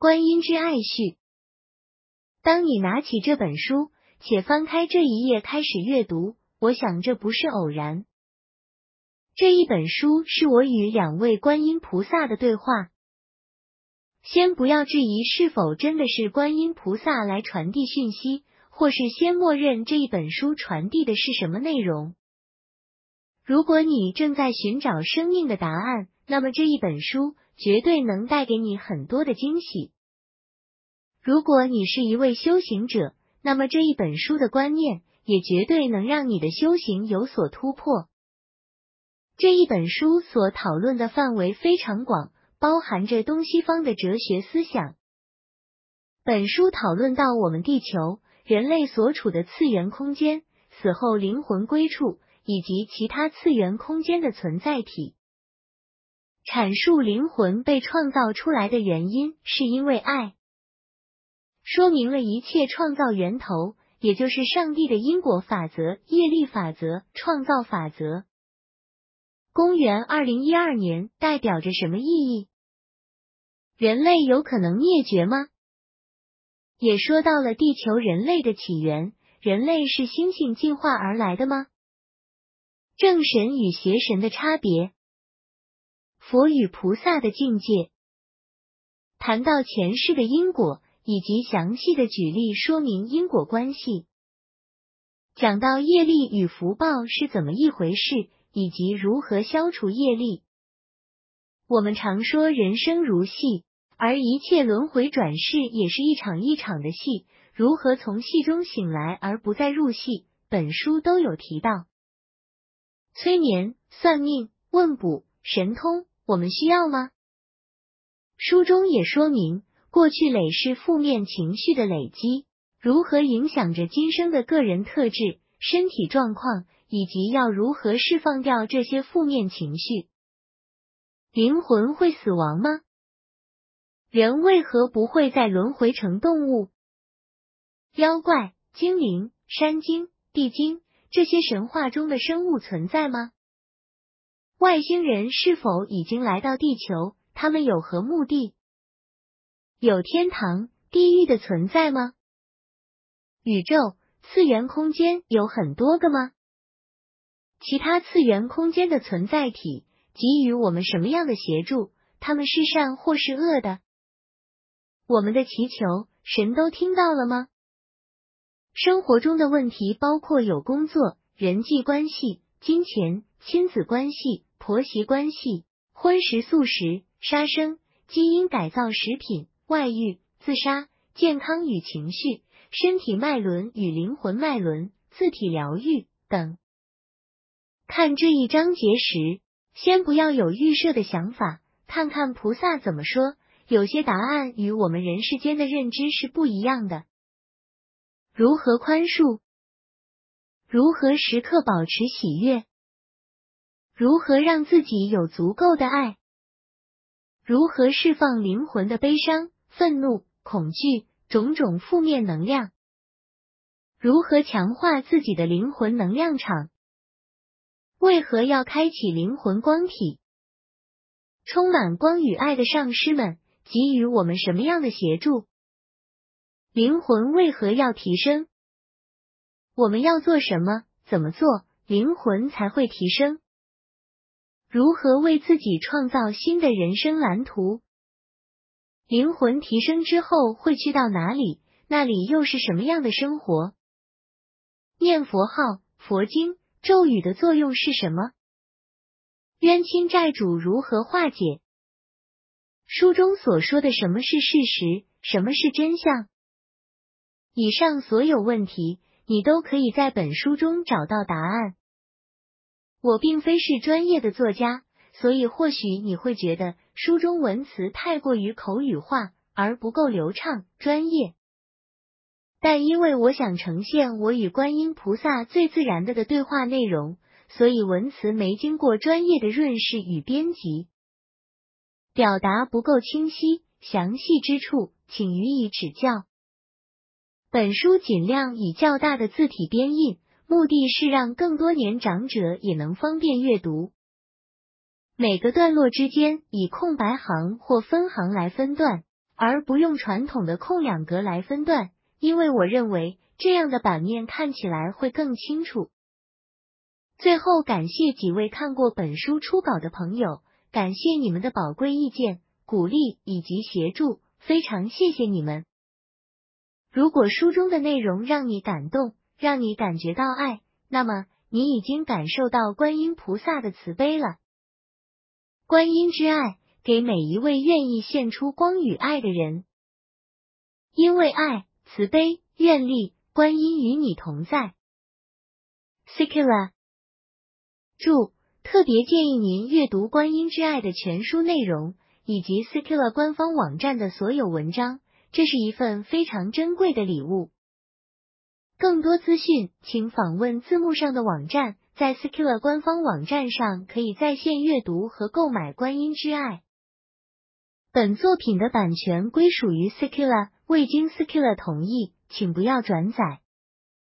观音之爱序。当你拿起这本书，且翻开这一页开始阅读，我想这不是偶然。这一本书是我与两位观音菩萨的对话。先不要质疑是否真的是观音菩萨来传递讯息，或是先默认这一本书传递的是什么内容。如果你正在寻找生命的答案，那么这一本书。绝对能带给你很多的惊喜。如果你是一位修行者，那么这一本书的观念也绝对能让你的修行有所突破。这一本书所讨论的范围非常广，包含着东西方的哲学思想。本书讨论到我们地球人类所处的次元空间、死后灵魂归处以及其他次元空间的存在体。阐述灵魂被创造出来的原因是因为爱，说明了一切创造源头，也就是上帝的因果法则、业力法则、创造法则。公元二零一二年代表着什么意义？人类有可能灭绝吗？也说到了地球人类的起源，人类是猩猩进化而来的吗？正神与邪神的差别。佛与菩萨的境界，谈到前世的因果，以及详细的举例说明因果关系，讲到业力与福报是怎么一回事，以及如何消除业力。我们常说人生如戏，而一切轮回转世也是一场一场的戏。如何从戏中醒来而不再入戏？本书都有提到。催眠、算命、问卜、神通。我们需要吗？书中也说明，过去累是负面情绪的累积，如何影响着今生的个人特质、身体状况，以及要如何释放掉这些负面情绪。灵魂会死亡吗？人为何不会再轮回成动物？妖怪、精灵、山精、地精这些神话中的生物存在吗？外星人是否已经来到地球？他们有何目的？有天堂、地狱的存在吗？宇宙、次元空间有很多个吗？其他次元空间的存在体给予我们什么样的协助？他们是善或是恶的？我们的祈求，神都听到了吗？生活中的问题包括有工作、人际关系、金钱、亲子关系。婆媳关系、荤食素食、杀生、基因改造食品、外遇、自杀、健康与情绪、身体脉轮与灵魂脉轮、自体疗愈等。看这一章节时，先不要有预设的想法，看看菩萨怎么说。有些答案与我们人世间的认知是不一样的。如何宽恕？如何时刻保持喜悦？如何让自己有足够的爱？如何释放灵魂的悲伤、愤怒、恐惧种种负面能量？如何强化自己的灵魂能量场？为何要开启灵魂光体？充满光与爱的上师们给予我们什么样的协助？灵魂为何要提升？我们要做什么？怎么做灵魂才会提升？如何为自己创造新的人生蓝图？灵魂提升之后会去到哪里？那里又是什么样的生活？念佛号、佛经、咒语的作用是什么？冤亲债主如何化解？书中所说的什么是事实？什么是真相？以上所有问题，你都可以在本书中找到答案。我并非是专业的作家，所以或许你会觉得书中文词太过于口语化，而不够流畅、专业。但因为我想呈现我与观音菩萨最自然的的对话内容，所以文词没经过专业的润饰与编辑，表达不够清晰、详细之处，请予以指教。本书尽量以较大的字体编印。目的是让更多年长者也能方便阅读。每个段落之间以空白行或分行来分段，而不用传统的空两格来分段，因为我认为这样的版面看起来会更清楚。最后，感谢几位看过本书初稿的朋友，感谢你们的宝贵意见、鼓励以及协助，非常谢谢你们。如果书中的内容让你感动，让你感觉到爱，那么你已经感受到观音菩萨的慈悲了。观音之爱，给每一位愿意献出光与爱的人。因为爱，慈悲，愿力，观音与你同在。Secular。注：特别建议您阅读《观音之爱》的全书内容，以及 Secular 官方网站的所有文章，这是一份非常珍贵的礼物。更多资讯，请访问字幕上的网站，在 Secular 官方网站上可以在线阅读和购买《观音之爱》。本作品的版权归属于 Secular，未经 Secular 同意，请不要转载。